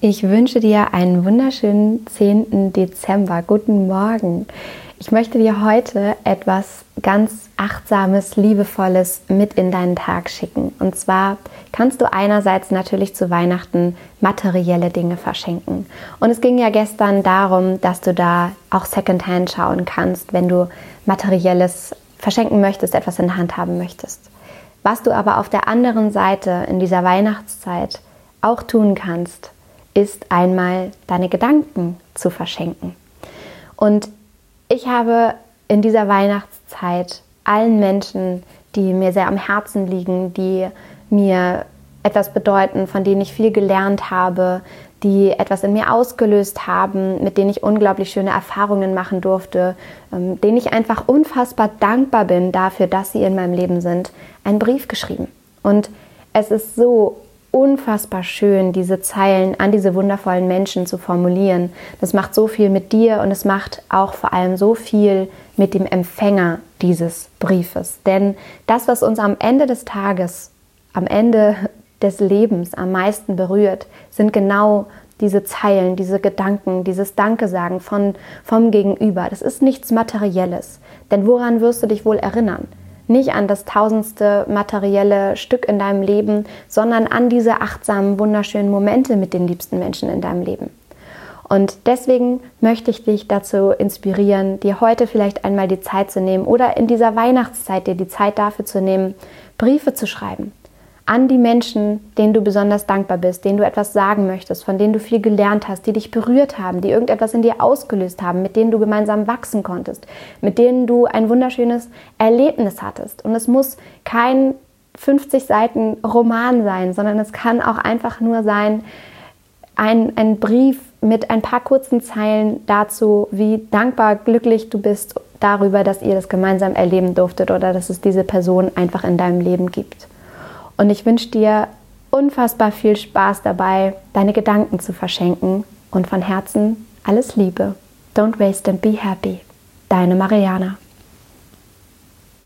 Ich wünsche dir einen wunderschönen 10. Dezember. Guten Morgen. Ich möchte dir heute etwas ganz Achtsames, Liebevolles mit in deinen Tag schicken. Und zwar kannst du einerseits natürlich zu Weihnachten materielle Dinge verschenken. Und es ging ja gestern darum, dass du da auch Secondhand schauen kannst, wenn du materielles verschenken möchtest, etwas in der Hand haben möchtest. Was du aber auf der anderen Seite in dieser Weihnachtszeit auch tun kannst, ist einmal deine Gedanken zu verschenken. Und ich habe in dieser Weihnachtszeit allen Menschen, die mir sehr am Herzen liegen, die mir etwas bedeuten, von denen ich viel gelernt habe, die etwas in mir ausgelöst haben, mit denen ich unglaublich schöne Erfahrungen machen durfte, ähm, denen ich einfach unfassbar dankbar bin dafür, dass sie in meinem Leben sind, einen Brief geschrieben. Und es ist so unfassbar schön, diese Zeilen an diese wundervollen Menschen zu formulieren. Das macht so viel mit dir und es macht auch vor allem so viel mit dem Empfänger dieses Briefes. Denn das, was uns am Ende des Tages, am Ende des Lebens am meisten berührt, sind genau diese Zeilen, diese Gedanken, dieses Danke sagen von, vom Gegenüber. Das ist nichts Materielles. Denn woran wirst du dich wohl erinnern? Nicht an das tausendste materielle Stück in deinem Leben, sondern an diese achtsamen, wunderschönen Momente mit den liebsten Menschen in deinem Leben. Und deswegen möchte ich dich dazu inspirieren, dir heute vielleicht einmal die Zeit zu nehmen oder in dieser Weihnachtszeit dir die Zeit dafür zu nehmen, Briefe zu schreiben an die Menschen, denen du besonders dankbar bist, denen du etwas sagen möchtest, von denen du viel gelernt hast, die dich berührt haben, die irgendetwas in dir ausgelöst haben, mit denen du gemeinsam wachsen konntest, mit denen du ein wunderschönes Erlebnis hattest. Und es muss kein 50 Seiten Roman sein, sondern es kann auch einfach nur sein, ein, ein Brief mit ein paar kurzen Zeilen dazu, wie dankbar, glücklich du bist darüber, dass ihr das gemeinsam erleben durftet oder dass es diese Person einfach in deinem Leben gibt. Und ich wünsche dir unfassbar viel Spaß dabei, deine Gedanken zu verschenken. Und von Herzen alles Liebe. Don't waste and be happy. Deine Mariana.